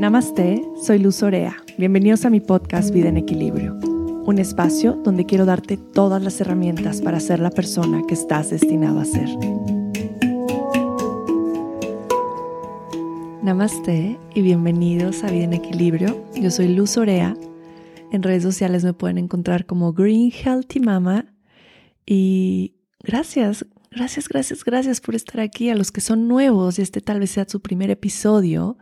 Namaste, soy Luz Orea. Bienvenidos a mi podcast Vida en Equilibrio, un espacio donde quiero darte todas las herramientas para ser la persona que estás destinado a ser. Namaste y bienvenidos a Vida en Equilibrio. Yo soy Luz Orea. En redes sociales me pueden encontrar como Green Healthy Mama. Y gracias, gracias, gracias, gracias por estar aquí. A los que son nuevos y este tal vez sea su primer episodio,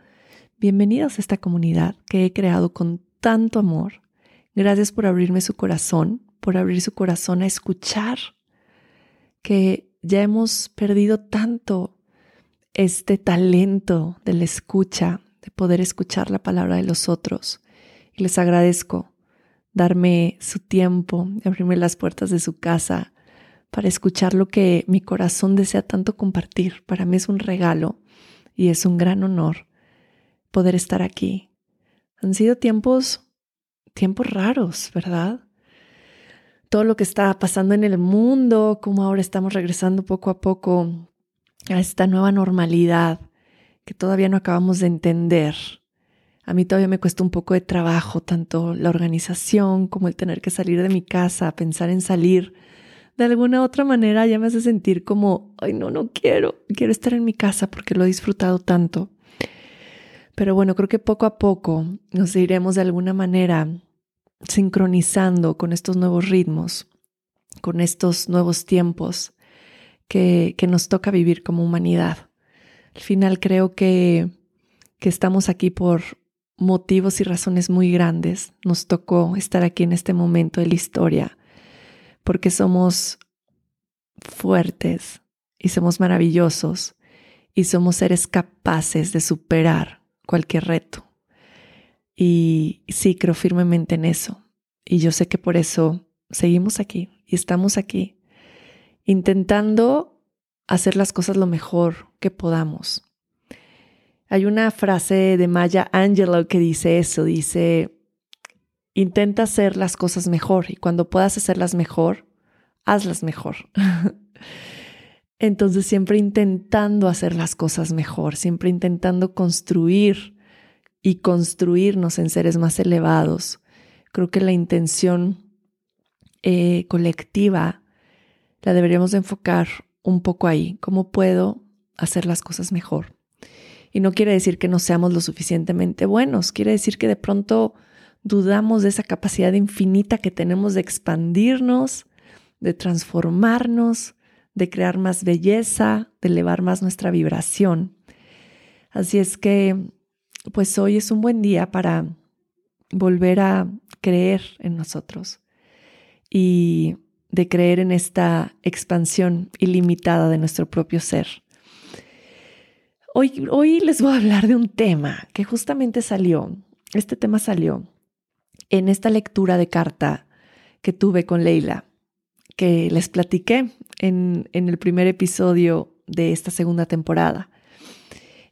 bienvenidos a esta comunidad que he creado con tanto amor. Gracias por abrirme su corazón, por abrir su corazón a escuchar que ya hemos perdido tanto este talento de la escucha, de poder escuchar la palabra de los otros. Y les agradezco darme su tiempo, abrirme las puertas de su casa para escuchar lo que mi corazón desea tanto compartir. Para mí es un regalo y es un gran honor poder estar aquí. Han sido tiempos, tiempos raros, ¿verdad? Todo lo que está pasando en el mundo, como ahora estamos regresando poco a poco a esta nueva normalidad que todavía no acabamos de entender. A mí todavía me cuesta un poco de trabajo, tanto la organización como el tener que salir de mi casa, pensar en salir de alguna otra manera ya me hace sentir como, ay, no, no quiero, quiero estar en mi casa porque lo he disfrutado tanto. Pero bueno, creo que poco a poco nos iremos de alguna manera sincronizando con estos nuevos ritmos, con estos nuevos tiempos que, que nos toca vivir como humanidad. Al final creo que, que estamos aquí por motivos y razones muy grandes. Nos tocó estar aquí en este momento de la historia porque somos fuertes y somos maravillosos y somos seres capaces de superar cualquier reto. Y sí, creo firmemente en eso. Y yo sé que por eso seguimos aquí y estamos aquí, intentando hacer las cosas lo mejor que podamos. Hay una frase de Maya Angelou que dice eso, dice, Intenta hacer las cosas mejor y cuando puedas hacerlas mejor, hazlas mejor. Entonces siempre intentando hacer las cosas mejor, siempre intentando construir y construirnos en seres más elevados. Creo que la intención eh, colectiva la deberíamos de enfocar un poco ahí. ¿Cómo puedo hacer las cosas mejor? Y no quiere decir que no seamos lo suficientemente buenos, quiere decir que de pronto dudamos de esa capacidad infinita que tenemos de expandirnos, de transformarnos, de crear más belleza, de elevar más nuestra vibración. Así es que, pues hoy es un buen día para volver a creer en nosotros y de creer en esta expansión ilimitada de nuestro propio ser. Hoy, hoy les voy a hablar de un tema que justamente salió, este tema salió en esta lectura de carta que tuve con Leila, que les platiqué en, el primer episodio de esta segunda temporada.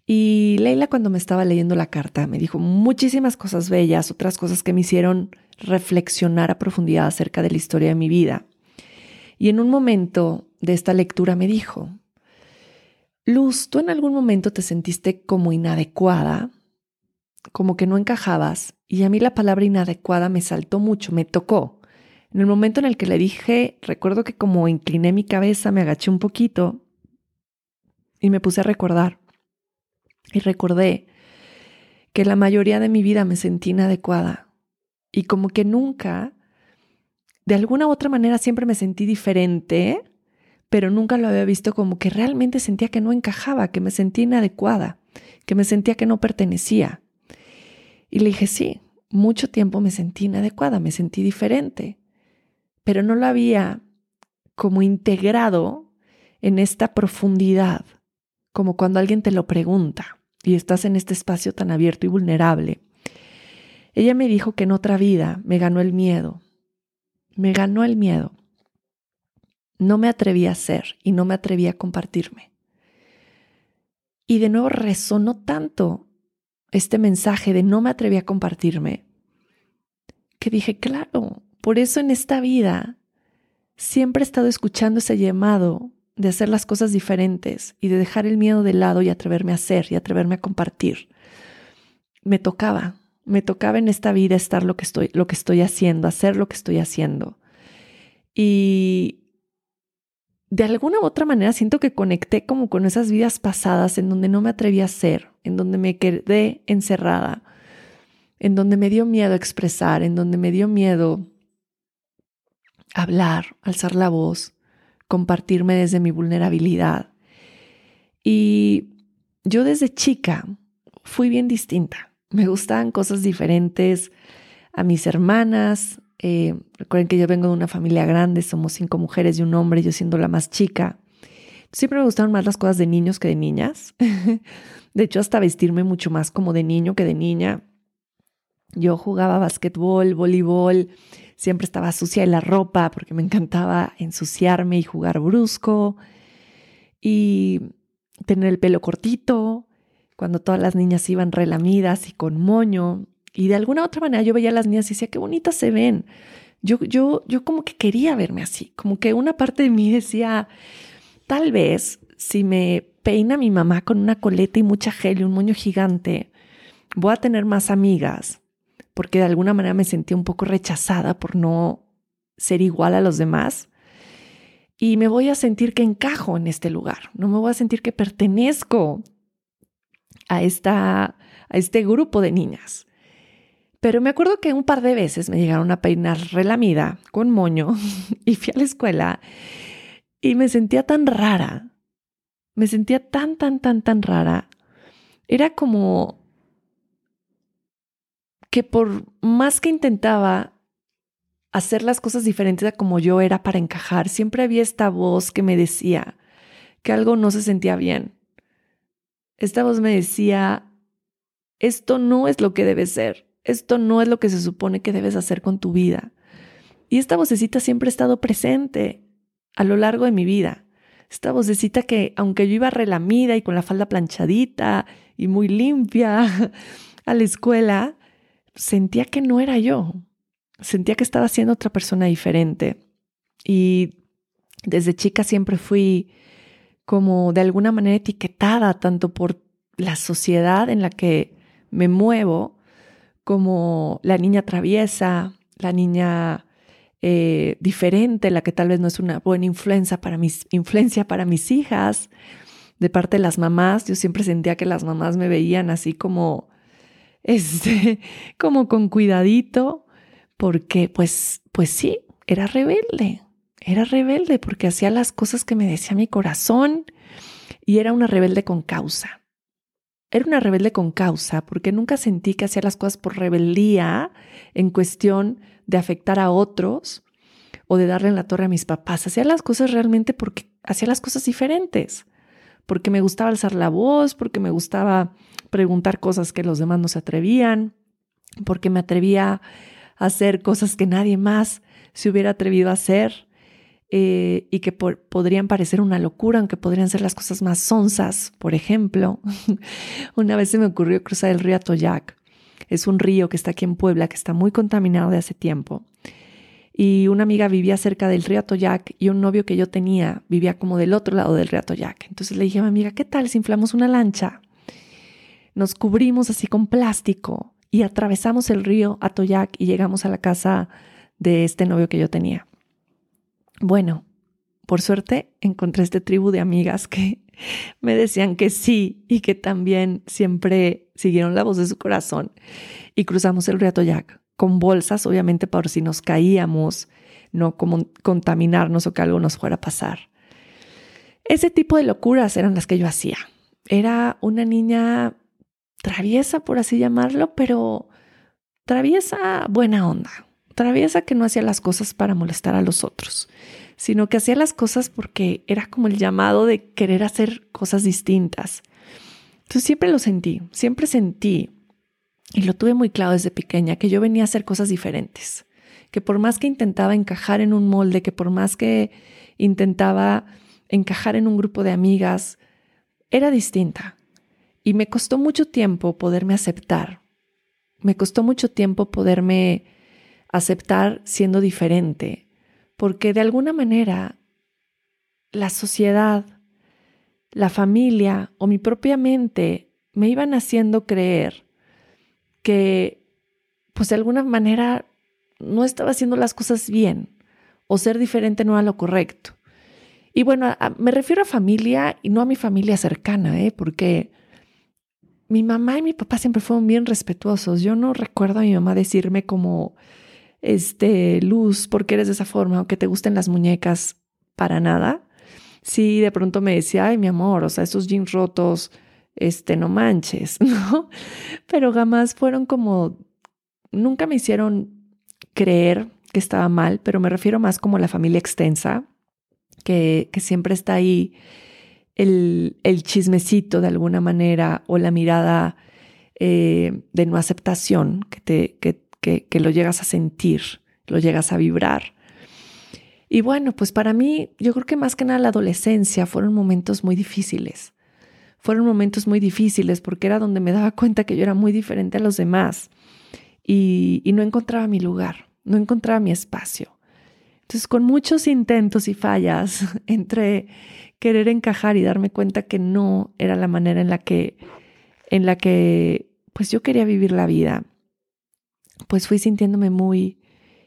Y Leila cuando me estaba leyendo la carta me dijo muchísimas cosas bellas, otras cosas que me hicieron reflexionar a profundidad acerca de la historia de mi vida. Y en un momento de esta lectura me dijo, Luz, ¿tú en algún momento te sentiste como inadecuada como que no encajabas y a mí la palabra inadecuada me saltó mucho, me tocó. En el momento en el que le dije, recuerdo que como incliné mi cabeza, me agaché un poquito y me puse a recordar. Y recordé que la mayoría de mi vida me sentí inadecuada y como que nunca, de alguna u otra manera siempre me sentí diferente, pero nunca lo había visto como que realmente sentía que no encajaba, que me sentía inadecuada, que me sentía que no pertenecía. Y le dije, sí, mucho tiempo me sentí inadecuada, me sentí diferente, pero no lo había como integrado en esta profundidad, como cuando alguien te lo pregunta y estás en este espacio tan abierto y vulnerable. Ella me dijo que en otra vida me ganó el miedo, me ganó el miedo. No me atreví a ser y no me atreví a compartirme. Y de nuevo resonó tanto este mensaje de no me atreví a compartirme, que dije, claro, por eso en esta vida siempre he estado escuchando ese llamado de hacer las cosas diferentes y de dejar el miedo de lado y atreverme a hacer y atreverme a compartir. me tocaba, me tocaba en esta vida estar lo que estoy, lo que estoy haciendo, hacer lo que estoy haciendo. Y de alguna u otra manera siento que conecté como con esas vidas pasadas en donde no me atreví a ser, en donde me quedé encerrada, en donde me dio miedo expresar, en donde me dio miedo hablar, alzar la voz, compartirme desde mi vulnerabilidad. Y yo desde chica fui bien distinta. Me gustaban cosas diferentes a mis hermanas, eh, recuerden que yo vengo de una familia grande, somos cinco mujeres y un hombre, yo siendo la más chica. Siempre me gustaron más las cosas de niños que de niñas. de hecho, hasta vestirme mucho más como de niño que de niña. Yo jugaba basquetbol, voleibol, siempre estaba sucia en la ropa porque me encantaba ensuciarme y jugar brusco y tener el pelo cortito, cuando todas las niñas iban relamidas y con moño. Y de alguna otra manera yo veía a las niñas y decía, qué bonitas se ven. Yo, yo, yo como que quería verme así, como que una parte de mí decía, tal vez si me peina mi mamá con una coleta y mucha gel y un moño gigante, voy a tener más amigas, porque de alguna manera me sentía un poco rechazada por no ser igual a los demás. Y me voy a sentir que encajo en este lugar, no me voy a sentir que pertenezco a, esta, a este grupo de niñas. Pero me acuerdo que un par de veces me llegaron a peinar relamida con moño y fui a la escuela y me sentía tan rara. Me sentía tan, tan, tan, tan rara. Era como que por más que intentaba hacer las cosas diferentes a como yo era para encajar, siempre había esta voz que me decía que algo no se sentía bien. Esta voz me decía, esto no es lo que debe ser esto no es lo que se supone que debes hacer con tu vida. Y esta vocecita siempre ha estado presente a lo largo de mi vida. Esta vocecita que, aunque yo iba relamida y con la falda planchadita y muy limpia a la escuela, sentía que no era yo. Sentía que estaba siendo otra persona diferente. Y desde chica siempre fui como de alguna manera etiquetada tanto por la sociedad en la que me muevo como la niña traviesa, la niña eh, diferente, la que tal vez no es una buena influencia para, mis, influencia para mis hijas. De parte de las mamás, yo siempre sentía que las mamás me veían así como, este, como con cuidadito, porque pues, pues sí, era rebelde, era rebelde porque hacía las cosas que me decía mi corazón y era una rebelde con causa. Era una rebelde con causa porque nunca sentí que hacía las cosas por rebeldía en cuestión de afectar a otros o de darle en la torre a mis papás. Hacía las cosas realmente porque hacía las cosas diferentes, porque me gustaba alzar la voz, porque me gustaba preguntar cosas que los demás no se atrevían, porque me atrevía a hacer cosas que nadie más se hubiera atrevido a hacer. Eh, y que podrían parecer una locura, aunque podrían ser las cosas más sonzas. Por ejemplo, una vez se me ocurrió cruzar el río Atoyac. Es un río que está aquí en Puebla, que está muy contaminado de hace tiempo. Y una amiga vivía cerca del río Atoyac y un novio que yo tenía vivía como del otro lado del río Atoyac. Entonces le dije a mi amiga, ¿qué tal si inflamos una lancha? Nos cubrimos así con plástico y atravesamos el río Atoyac y llegamos a la casa de este novio que yo tenía. Bueno, por suerte encontré este tribu de amigas que me decían que sí y que también siempre siguieron la voz de su corazón y cruzamos el río Atoyac con bolsas, obviamente por si nos caíamos, no como contaminarnos o que algo nos fuera a pasar. Ese tipo de locuras eran las que yo hacía. Era una niña traviesa, por así llamarlo, pero traviesa buena onda, traviesa que no hacía las cosas para molestar a los otros, sino que hacía las cosas porque era como el llamado de querer hacer cosas distintas. Entonces siempre lo sentí, siempre sentí, y lo tuve muy claro desde pequeña, que yo venía a hacer cosas diferentes, que por más que intentaba encajar en un molde, que por más que intentaba encajar en un grupo de amigas, era distinta. Y me costó mucho tiempo poderme aceptar. Me costó mucho tiempo poderme aceptar siendo diferente, porque de alguna manera la sociedad, la familia o mi propia mente me iban haciendo creer que pues de alguna manera no estaba haciendo las cosas bien o ser diferente no era lo correcto. Y bueno, me refiero a familia y no a mi familia cercana, ¿eh? porque mi mamá y mi papá siempre fueron bien respetuosos. Yo no recuerdo a mi mamá decirme como, este, Luz, ¿por qué eres de esa forma? O que te gusten las muñecas, para nada. Sí, de pronto me decía, ay, mi amor, o sea, esos jeans rotos, este, no manches, ¿no? Pero jamás fueron como, nunca me hicieron creer que estaba mal, pero me refiero más como la familia extensa, que, siempre está ahí el, chismecito de alguna manera o la mirada eh, de no aceptación que, te, que, que, lo llegas a sentir, lo llegas a vibrar. Y bueno, pues para mí, yo creo que más que nada la adolescencia fueron momentos muy difíciles. Fueron momentos muy difíciles porque era donde me daba cuenta que yo era muy diferente a los demás y, y no encontraba mi lugar, no encontraba mi espacio. Entonces, con muchos intentos y fallas entre querer encajar y darme cuenta que no era la manera en la que, en la que, pues yo quería vivir la vida, pues fui sintiéndome muy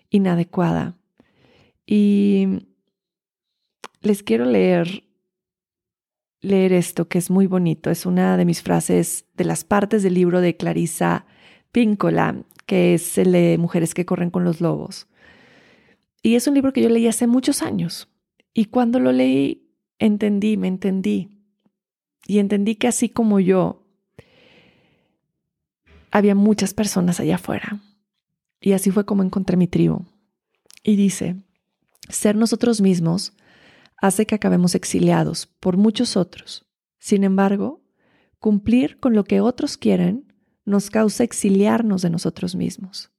inadecuada. Y les quiero leer, leer esto que es muy bonito. Es una de mis frases de las partes del libro de Clarisa Píncola, que es el de Mujeres que corren con los lobos. Y es un libro que yo leí hace muchos años. Y cuando lo leí, entendí, me entendí. Y entendí que así como yo, había muchas personas allá afuera. Y así fue como encontré mi tribu. Y dice, ser nosotros mismos hace que acabemos exiliados por muchos otros. Sin embargo, cumplir con lo que otros quieren nos causa exiliarnos de nosotros mismos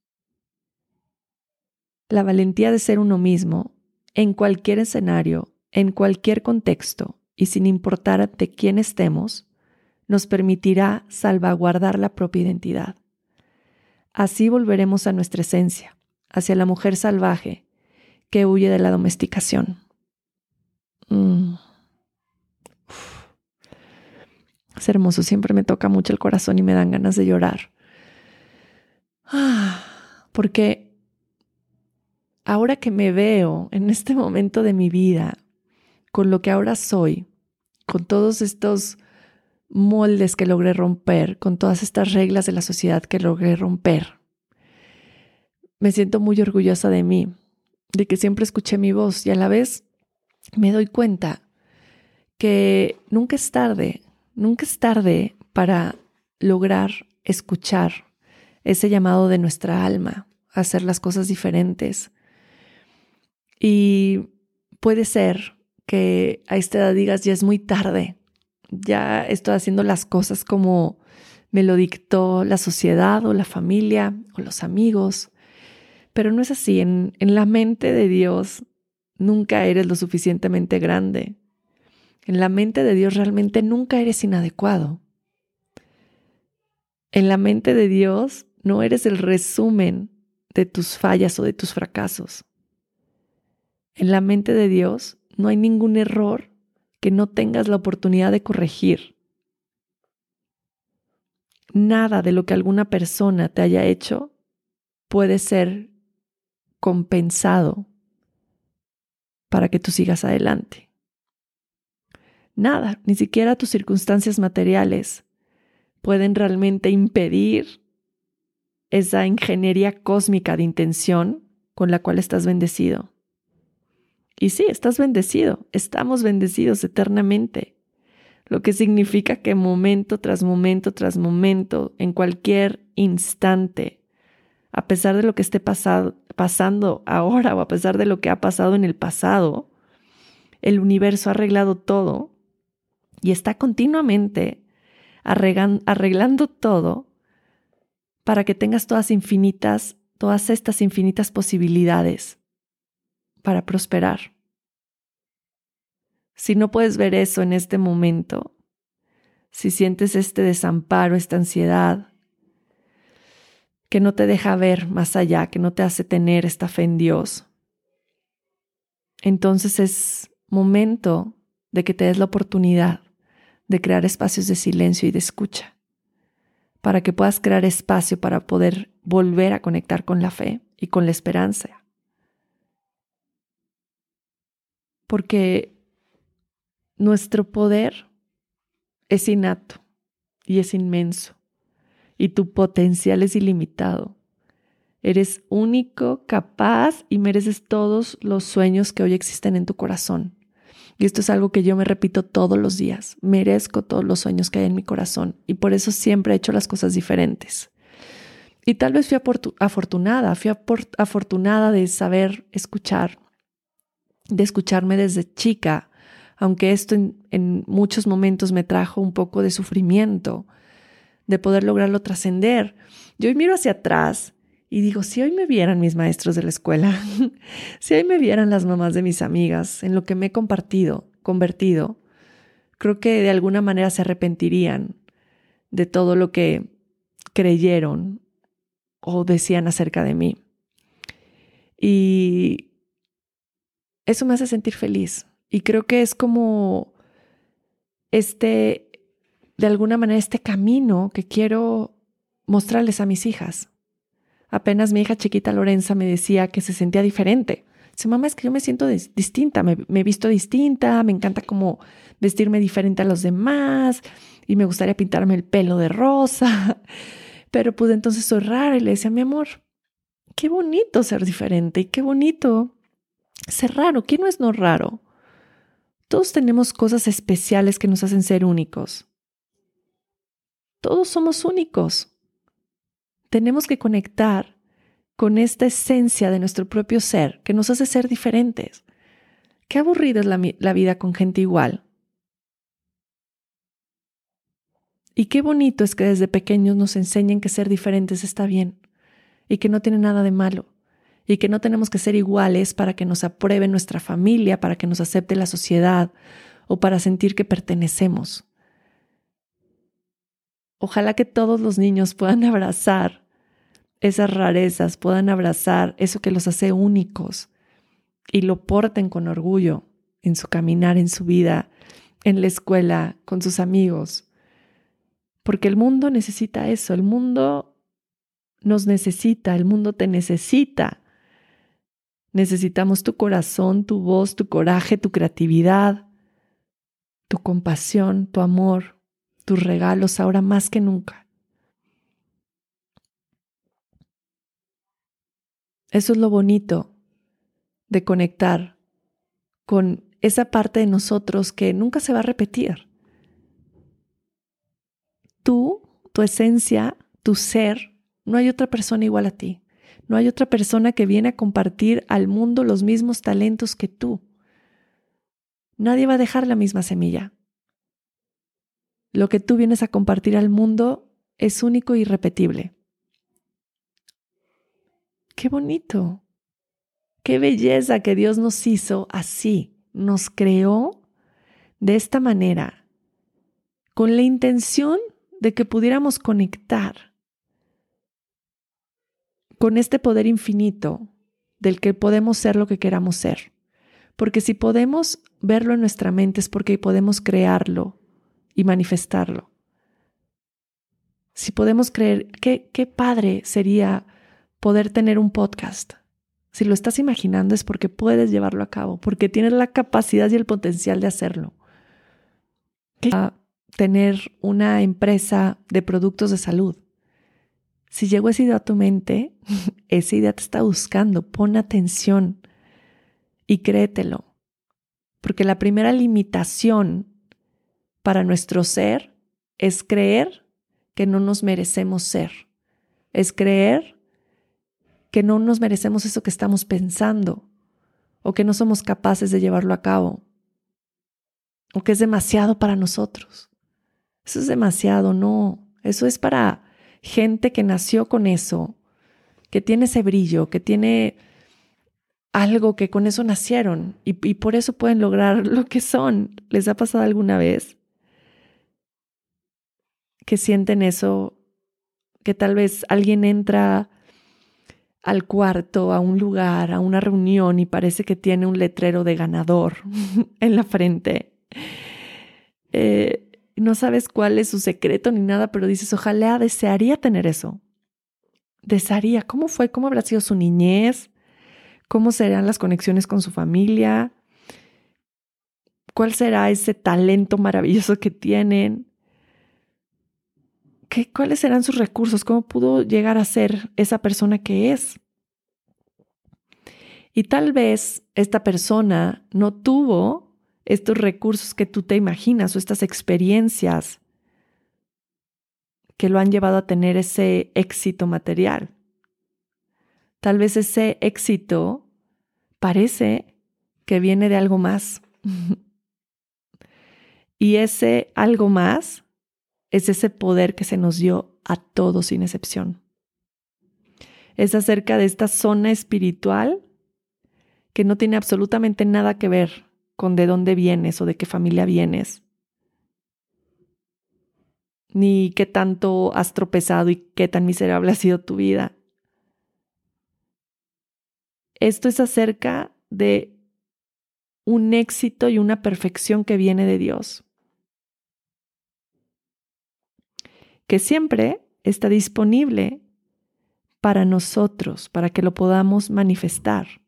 la valentía de ser uno mismo en cualquier escenario, en cualquier contexto y sin importar de quién estemos, nos permitirá salvaguardar la propia identidad. Así volveremos a nuestra esencia, hacia la mujer salvaje que huye de la domesticación. Mm. Es hermoso, siempre me toca mucho el corazón y me dan ganas de llorar. Ah, porque ahora que me veo en este momento de mi vida, con lo que ahora soy, con todos estos moldes que logré romper, con todas estas reglas de la sociedad que logré romper, me siento muy orgullosa de mí, de que siempre escuché mi voz y a la vez me doy cuenta que nunca es tarde, nunca es tarde para lograr escuchar ese llamado de nuestra alma, hacer las cosas diferentes, y puede ser que a esta edad digas, ya es muy tarde, ya estoy haciendo las cosas como me lo dictó la sociedad o la familia o los amigos. Pero no es así. En, en, la mente de Dios nunca eres lo suficientemente grande. En la mente de Dios realmente nunca eres inadecuado. En la mente de Dios no eres el resumen de tus fallas o de tus fracasos. En la mente de Dios no hay ningún error que no tengas la oportunidad de corregir. Nada de lo que alguna persona te haya hecho puede ser compensado para que tú sigas adelante. Nada, ni siquiera tus circunstancias materiales pueden realmente impedir esa ingeniería cósmica de intención con la cual estás bendecido. Y sí, estás bendecido, estamos bendecidos eternamente, lo que significa que momento tras momento tras momento, en cualquier instante, a pesar de lo que esté pasando ahora o a pesar de lo que ha pasado en el pasado, el universo ha arreglado todo y está continuamente arreglando todo para que tengas todas infinitas, todas estas infinitas posibilidades para prosperar. Si no puedes ver eso en este momento, si sientes este desamparo, esta ansiedad, que no te deja ver más allá, que no te hace tener esta fe en Dios, entonces es momento de que te des la oportunidad de crear espacios de silencio y de escucha, para que puedas crear espacio para poder volver a conectar con la fe y con la esperanza. Porque nuestro poder es innato y es inmenso y tu potencial es ilimitado. Eres único, capaz y mereces todos los sueños que hoy existen en tu corazón. Y esto es algo que yo me repito todos los días. Merezco todos los sueños que hay en mi corazón y por eso siempre he hecho las cosas diferentes. Y tal vez fui afortunada, fui afortunada de saber escuchar, de escucharme desde chica, aunque esto en, muchos momentos me trajo un poco de sufrimiento, de poder lograrlo trascender. Yo hoy miro hacia atrás y digo, si hoy me vieran mis maestros de la escuela, si hoy me vieran las mamás de mis amigas en lo que me he compartido, convertido, creo que de alguna manera se arrepentirían de todo lo que creyeron o decían acerca de mí. Y eso me hace sentir feliz. Y creo que es como este, de alguna manera, este camino que quiero mostrarles a mis hijas. Apenas mi hija chiquita Lorenza me decía que se sentía diferente. Dice, mamá, es que yo me siento distinta, me, he visto distinta, me encanta como vestirme diferente a los demás y me gustaría pintarme el pelo de rosa. Pero pues entonces soy y le decía, mi amor, qué bonito ser diferente y qué bonito ser raro. ¿Quién no es no raro? Todos tenemos cosas especiales que nos hacen ser únicos. Todos somos únicos tenemos que conectar con esta esencia de nuestro propio ser que nos hace ser diferentes. Qué aburrida es la, vida con gente igual. Y qué bonito es que desde pequeños nos enseñen que ser diferentes está bien y que no tiene nada de malo y que no tenemos que ser iguales para que nos apruebe nuestra familia, para que nos acepte la sociedad o para sentir que pertenecemos. Ojalá que todos los niños puedan abrazar esas rarezas, puedan abrazar eso que los hace únicos y lo porten con orgullo en su caminar, en su vida, en la escuela, con sus amigos. Porque el mundo necesita eso, el mundo nos necesita, el mundo te necesita. Necesitamos tu corazón, tu voz, tu coraje, tu creatividad, tu compasión, tu amor, tus regalos ahora más que nunca. Eso es lo bonito de conectar con esa parte de nosotros que nunca se va a repetir. Tú, tu esencia, tu ser, no hay otra persona igual a ti. No hay otra persona que viene a compartir al mundo los mismos talentos que tú. Nadie va a dejar la misma semilla. Lo que tú vienes a compartir al mundo es único e irrepetible. Qué bonito. Qué belleza que Dios nos hizo así. Nos creó de esta manera, con la intención de que pudiéramos conectar con este poder infinito del que podemos ser lo que queramos ser. Porque si podemos verlo en nuestra mente es porque podemos crearlo y manifestarlo. Si podemos creer, qué, qué padre sería poder tener un podcast. Si lo estás imaginando es porque puedes llevarlo a cabo, porque tienes la capacidad y el potencial de hacerlo. Tener una empresa de productos de salud. Si llegó esa idea a tu mente, esa idea te está buscando. Pon atención y créetelo. Porque la primera limitación para nuestro ser es creer que no nos merecemos ser. Es creer que no nos merecemos eso que estamos pensando o que no somos capaces de llevarlo a cabo o que es demasiado para nosotros. Eso es demasiado, no. Eso es para gente que nació con eso, que tiene ese brillo, que tiene algo que con eso nacieron y, por eso pueden lograr lo que son. ¿Les ha pasado alguna vez que sienten eso? Que tal vez alguien entra al cuarto, a un lugar, a una reunión y parece que tiene un letrero de ganador en la frente. Eh, no sabes cuál es su secreto ni nada, pero dices, ojalá desearía tener eso. Desearía, ¿cómo fue? ¿Cómo habrá sido su niñez? ¿Cómo serán las conexiones con su familia? ¿Cuál será ese talento maravilloso que tienen? ¿Qué, ¿Cuáles serán sus recursos? ¿Cómo pudo llegar a ser esa persona que es? Y tal vez esta persona no tuvo estos recursos que tú te imaginas o estas experiencias que lo han llevado a tener ese éxito material. Tal vez ese éxito parece que viene de algo más. y ese algo más es ese poder que se nos dio a todos sin excepción. Es acerca de esta zona espiritual que no tiene absolutamente nada que ver con de dónde vienes o de qué familia vienes, ni qué tanto has tropezado y qué tan miserable ha sido tu vida. Esto es acerca de un éxito y una perfección que viene de Dios, que siempre está disponible para nosotros, para que lo podamos manifestar.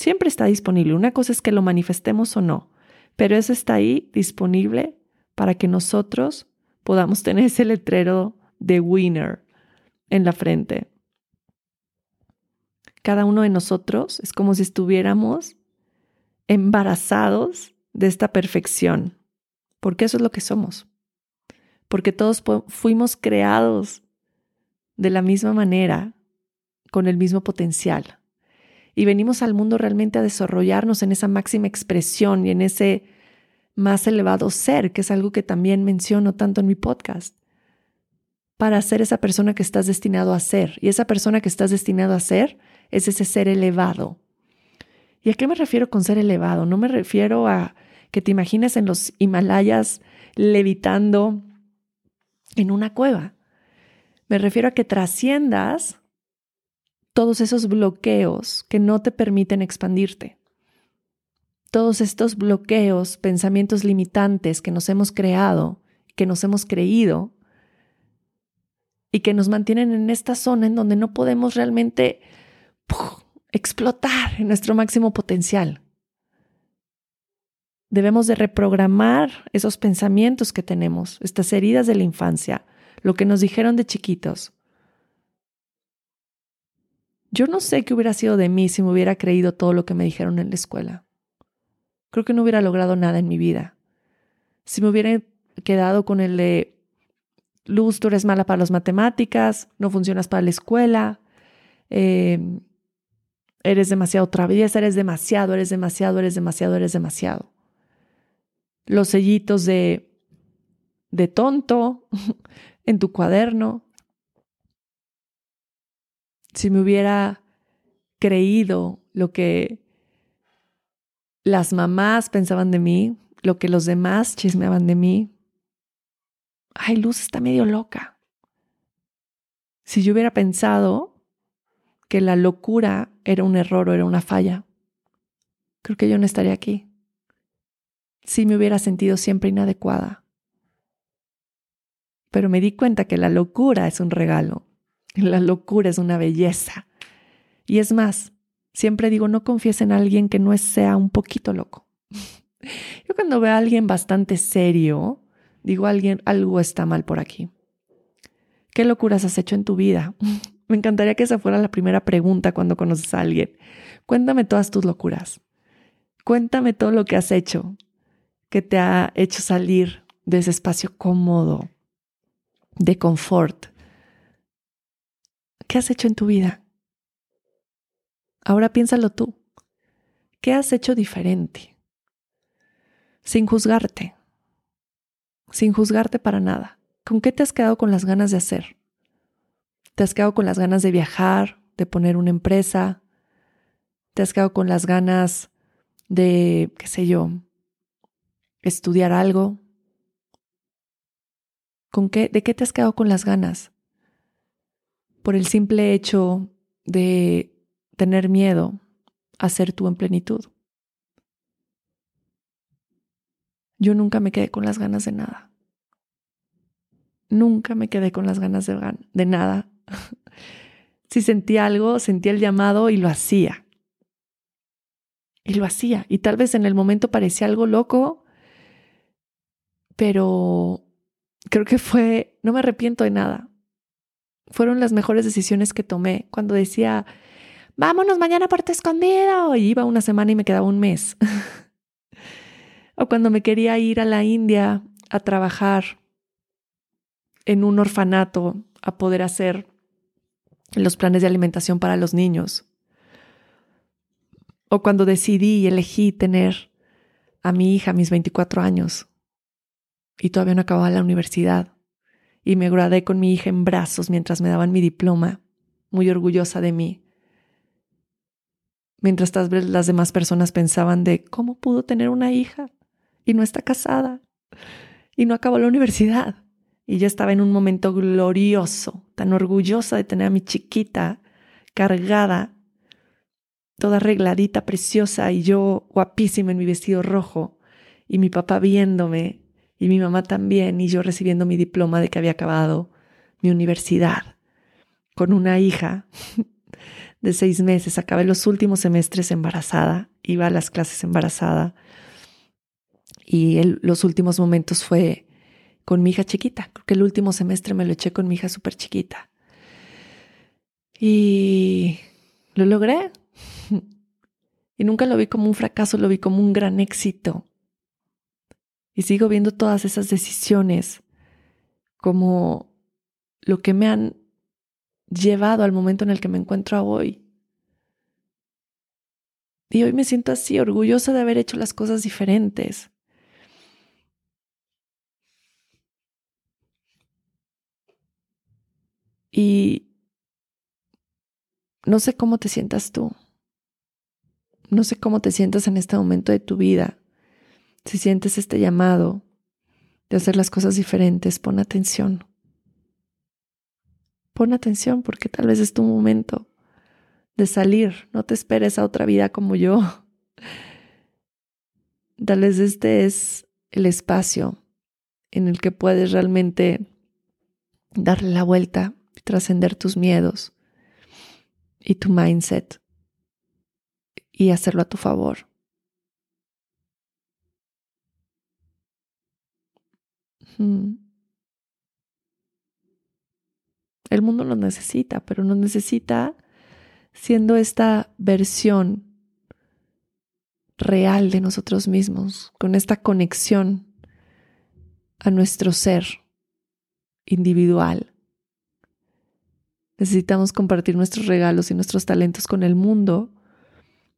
Siempre está disponible. Una cosa es que lo manifestemos o no, pero eso está ahí disponible para que nosotros podamos tener ese letrero de winner en la frente. Cada uno de nosotros es como si estuviéramos embarazados de esta perfección, porque eso es lo que somos, porque todos fuimos creados de la misma manera, con el mismo potencial y venimos al mundo realmente a desarrollarnos en esa máxima expresión y en ese más elevado ser, que es algo que también menciono tanto en mi podcast, para ser esa persona que estás destinado a ser. Y esa persona que estás destinado a ser es ese ser elevado. ¿Y a qué me refiero con ser elevado? No me refiero a que te imagines en los Himalayas levitando en una cueva. Me refiero a que trasciendas todos esos bloqueos que no te permiten expandirte. Todos estos bloqueos, pensamientos limitantes que nos hemos creado, que nos hemos creído y que nos mantienen en esta zona en donde no podemos realmente explotar en nuestro máximo potencial. Debemos de reprogramar esos pensamientos que tenemos, estas heridas de la infancia, lo que nos dijeron de chiquitos, yo no sé qué hubiera sido de mí si me hubiera creído todo lo que me dijeron en la escuela. Creo que no hubiera logrado nada en mi vida. Si me hubiera quedado con el de, Luz, tú eres mala para las matemáticas, no funcionas para la escuela, em, eres demasiado traviesa, eres demasiado, eres demasiado, eres demasiado, eres demasiado. Los sellitos de, de tonto en tu cuaderno, si me hubiera creído lo que las mamás pensaban de mí, lo que los demás chismeaban de mí, ay, Luz está medio loca. Si yo hubiera pensado que la locura era un error o era una falla, creo que yo no estaría aquí. Si me hubiera sentido siempre inadecuada. Pero me di cuenta que la locura es un regalo la locura es una belleza. Y es más, siempre digo, no confíes en alguien que no sea un poquito loco. Yo cuando veo a alguien bastante serio, digo, alguien, algo está mal por aquí. ¿Qué locuras has hecho en tu vida? Me encantaría que esa fuera la primera pregunta cuando conoces a alguien. Cuéntame todas tus locuras. Cuéntame todo lo que has hecho que te ha hecho salir de ese espacio cómodo, de confort, ¿Qué has hecho en tu vida? Ahora piénsalo tú. ¿Qué has hecho diferente? Sin juzgarte. Sin juzgarte para nada. ¿Con qué te has quedado con las ganas de hacer? ¿Te has quedado con las ganas de viajar, de poner una empresa? ¿Te has quedado con las ganas de, qué sé yo, estudiar algo? ¿Con qué, ¿De qué te has quedado con las ganas? Por el simple hecho de tener miedo a ser tú en plenitud. Yo nunca me quedé con las ganas de nada. nunca me quedé con las ganas de, de nada. si sentía algo, sentía el llamado y lo hacía. Y lo hacía. Y tal vez en el momento parecía algo loco, pero creo que fue, no me arrepiento de nada. Fueron las mejores decisiones que tomé cuando decía, vámonos mañana por tu escondido. Y iba una semana y me quedaba un mes. o cuando me quería ir a la India a trabajar en un orfanato a poder hacer los planes de alimentación para los niños. O cuando decidí y elegí tener a mi hija a mis 24 años y todavía no acababa la universidad y me gradué con mi hija en brazos mientras me daban mi diploma, muy orgullosa de mí. Mientras las demás personas pensaban de cómo pudo tener una hija y no está casada y no acabó la universidad. Y yo estaba en un momento glorioso, tan orgullosa de tener a mi chiquita cargada, toda arregladita, preciosa, y yo guapísima en mi vestido rojo, y mi papá viéndome, y mi mamá también, y yo recibiendo mi diploma de que había acabado mi universidad, con una hija de seis meses. Acabé los últimos semestres embarazada, iba a las clases embarazada, y los últimos momentos fue con mi hija chiquita. Creo que el último semestre me lo eché con mi hija súper chiquita. Y lo logré. Y nunca lo vi como un fracaso, lo vi como un gran éxito. Y sigo viendo todas esas decisiones como lo que me han llevado al momento en el que me encuentro hoy. Y hoy me siento así, orgullosa de haber hecho las cosas diferentes. Y no sé cómo te sientas tú. No sé cómo te sientas en este momento de tu vida. Si sientes este llamado de hacer las cosas diferentes, pon atención. Pon atención porque tal vez es tu momento de salir. No te esperes a otra vida como yo. Tal vez este es el espacio en el que puedes realmente darle la vuelta trascender tus miedos y tu mindset y hacerlo a tu favor. El mundo nos necesita, pero nos necesita siendo esta versión real de nosotros mismos, con esta conexión a nuestro ser individual Necesitamos compartir nuestros regalos y nuestros talentos con el mundo,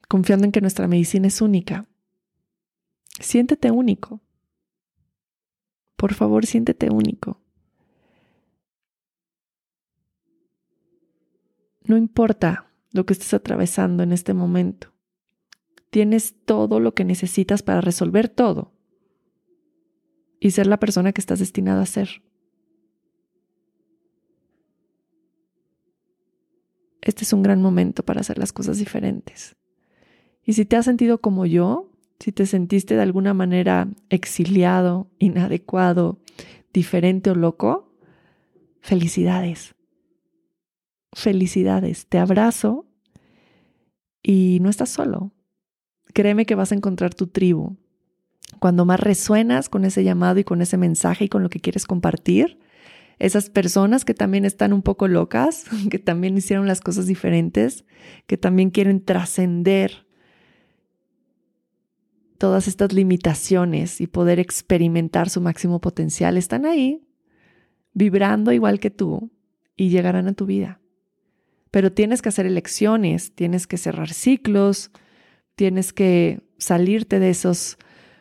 confiando en que nuestra medicina es única. Siéntete único. Por favor, siéntete único. No importa lo que estés atravesando en este momento. Tienes todo lo que necesitas para resolver todo y ser la persona que estás destinado a ser. este es un gran momento para hacer las cosas diferentes. Y si te has sentido como yo, si te sentiste de alguna manera exiliado, inadecuado, diferente o loco, felicidades. Felicidades. Te abrazo y no estás solo. Créeme que vas a encontrar tu tribu. Cuando más resuenas con ese llamado y con ese mensaje y con lo que quieres compartir, esas personas que también están un poco locas, que también hicieron las cosas diferentes, que también quieren trascender todas estas limitaciones y poder experimentar su máximo potencial, están ahí, vibrando igual que tú y llegarán a tu vida. Pero tienes que hacer elecciones, tienes que cerrar ciclos, tienes que salirte de esos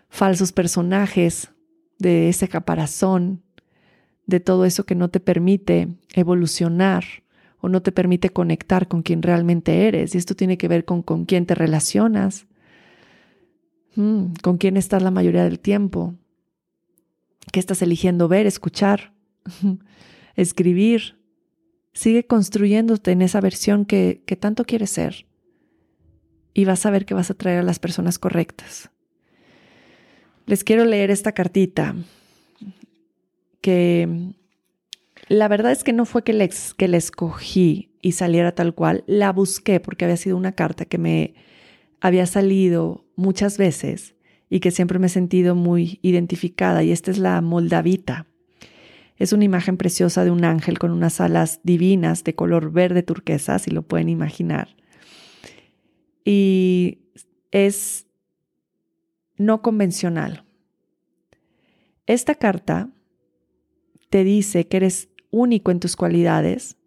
falsos personajes, de ese caparazón de todo eso que no te permite evolucionar o no te permite conectar con quien realmente eres. Y esto tiene que ver con con quién te relacionas, con quién estás la mayoría del tiempo, qué estás eligiendo ver, escuchar, escribir. Sigue construyéndote en esa versión que, que tanto quieres ser y vas a ver que vas a traer a las personas correctas. Les quiero leer esta cartita que la verdad es que no fue que la, que la escogí y saliera tal cual, la busqué porque había sido una carta que me había salido muchas veces y que siempre me he sentido muy identificada y esta es la Moldavita. Es una imagen preciosa de un ángel con unas alas divinas de color verde turquesa, si lo pueden imaginar. Y es no convencional. Esta carta te dice que eres único en tus cualidades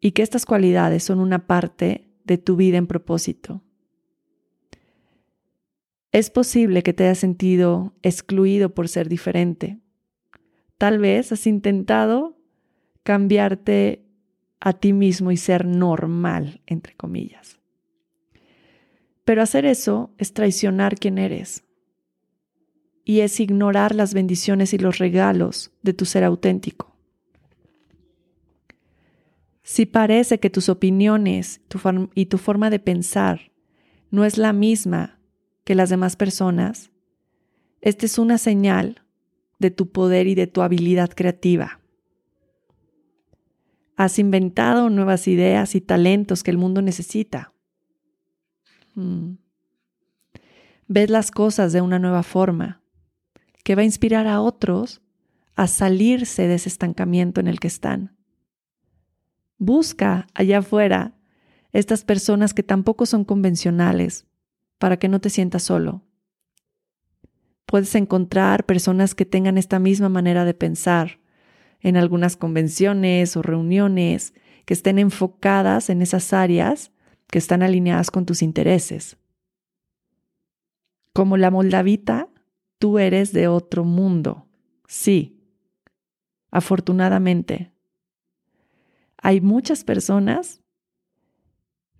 y que estas cualidades son una parte de tu vida en propósito. Es posible que te hayas sentido excluido por ser diferente. Tal vez has intentado cambiarte a ti mismo y ser normal, entre comillas. Pero hacer eso es traicionar quién eres y es ignorar las bendiciones y los regalos de tu ser auténtico. Si parece que tus opiniones y tu forma de pensar no es la misma que las demás personas, esta es una señal de tu poder y de tu habilidad creativa. Has inventado nuevas ideas y talentos que el mundo necesita. Hmm. Ves las cosas de una nueva forma que va a inspirar a otros a salirse de ese estancamiento en el que están. Busca allá afuera estas personas que tampoco son convencionales para que no te sientas solo. Puedes encontrar personas que tengan esta misma manera de pensar en algunas convenciones o reuniones que estén enfocadas en esas áreas que están alineadas con tus intereses. Como la moldavita, tú eres de otro mundo. Sí, afortunadamente. Hay muchas personas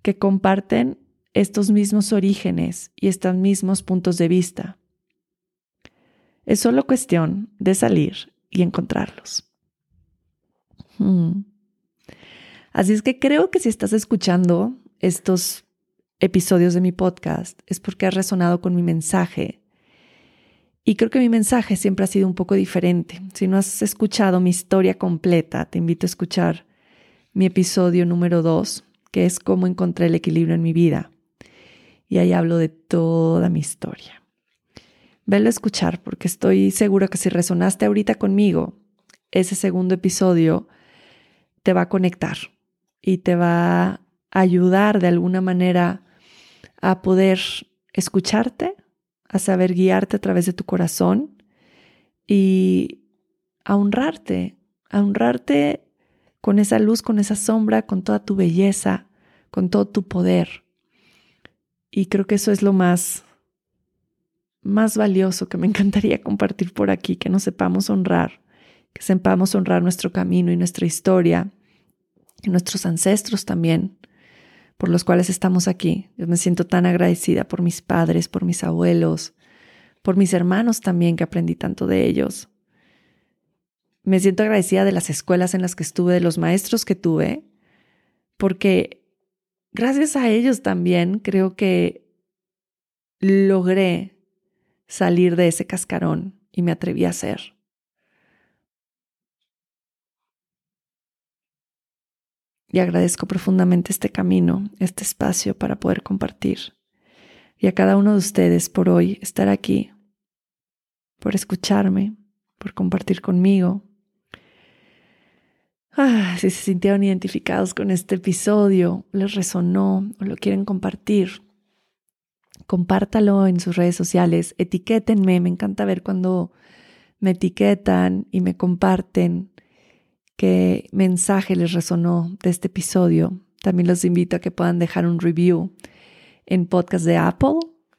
que comparten estos mismos orígenes y estos mismos puntos de vista. Es solo cuestión de salir y encontrarlos. Hmm. Así es que creo que si estás escuchando estos episodios de mi podcast es porque has resonado con mi mensaje y creo que mi mensaje siempre ha sido un poco diferente. Si no has escuchado mi historia completa, te invito a escuchar mi episodio número 2, que es cómo encontré el equilibrio en mi vida. Y ahí hablo de toda mi historia. Velo a escuchar porque estoy segura que si resonaste ahorita conmigo, ese segundo episodio te va a conectar y te va a ayudar de alguna manera a poder escucharte a saber guiarte a través de tu corazón y a honrarte, a honrarte con esa luz, con esa sombra, con toda tu belleza, con todo tu poder. Y creo que eso es lo más más valioso que me encantaría compartir por aquí, que nos sepamos honrar, que sepamos honrar nuestro camino y nuestra historia, y nuestros ancestros también, por los cuales estamos aquí. Yo me siento tan agradecida por mis padres, por mis abuelos, por mis hermanos también, que aprendí tanto de ellos. Me siento agradecida de las escuelas en las que estuve, de los maestros que tuve, porque gracias a ellos también creo que logré salir de ese cascarón y me atreví a ser. y agradezco profundamente este camino, este espacio para poder compartir. Y a cada uno de ustedes por hoy estar aquí, por escucharme, por compartir conmigo. Ah, si se sintieron identificados con este episodio, les resonó o lo quieren compartir, compártalo en sus redes sociales, etiquétenme, me encanta ver cuando me etiquetan y me comparten qué mensaje les resonó de este episodio. También los invito a que puedan dejar un review en podcast de Apple.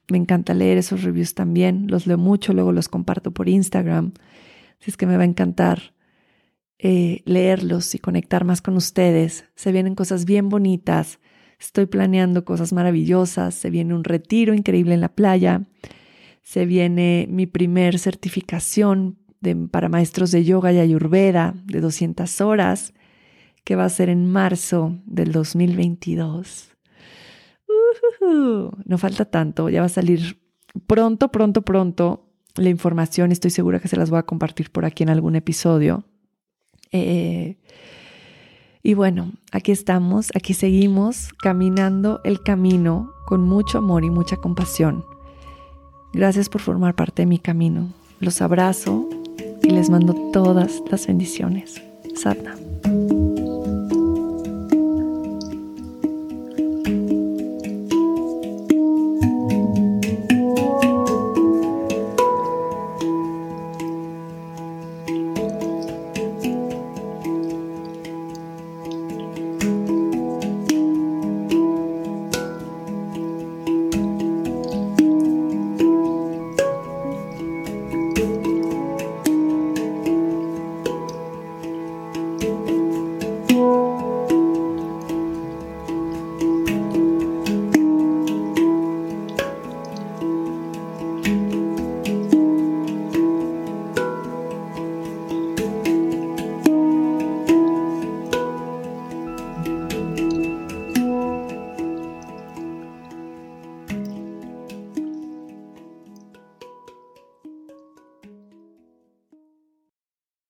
Me encanta leer esos reviews también. Los leo mucho, luego los comparto por Instagram. Así es que me va a encantar eh, leerlos y conectar más con ustedes. Se vienen cosas bien bonitas. Estoy planeando cosas maravillosas. Se viene un retiro increíble en la playa. Se viene mi primer certificación para maestros de yoga y ayurveda de 200 horas, que va a ser en marzo del 2022. no falta tanto, ya va a salir pronto, pronto, pronto la información. Estoy segura que se las voy a compartir por aquí en algún episodio. Eh, y bueno, aquí estamos, aquí seguimos caminando el camino con mucho amor y mucha compasión. Gracias por formar parte de mi camino. Los abrazo y les mando todas las bendiciones. Satnam.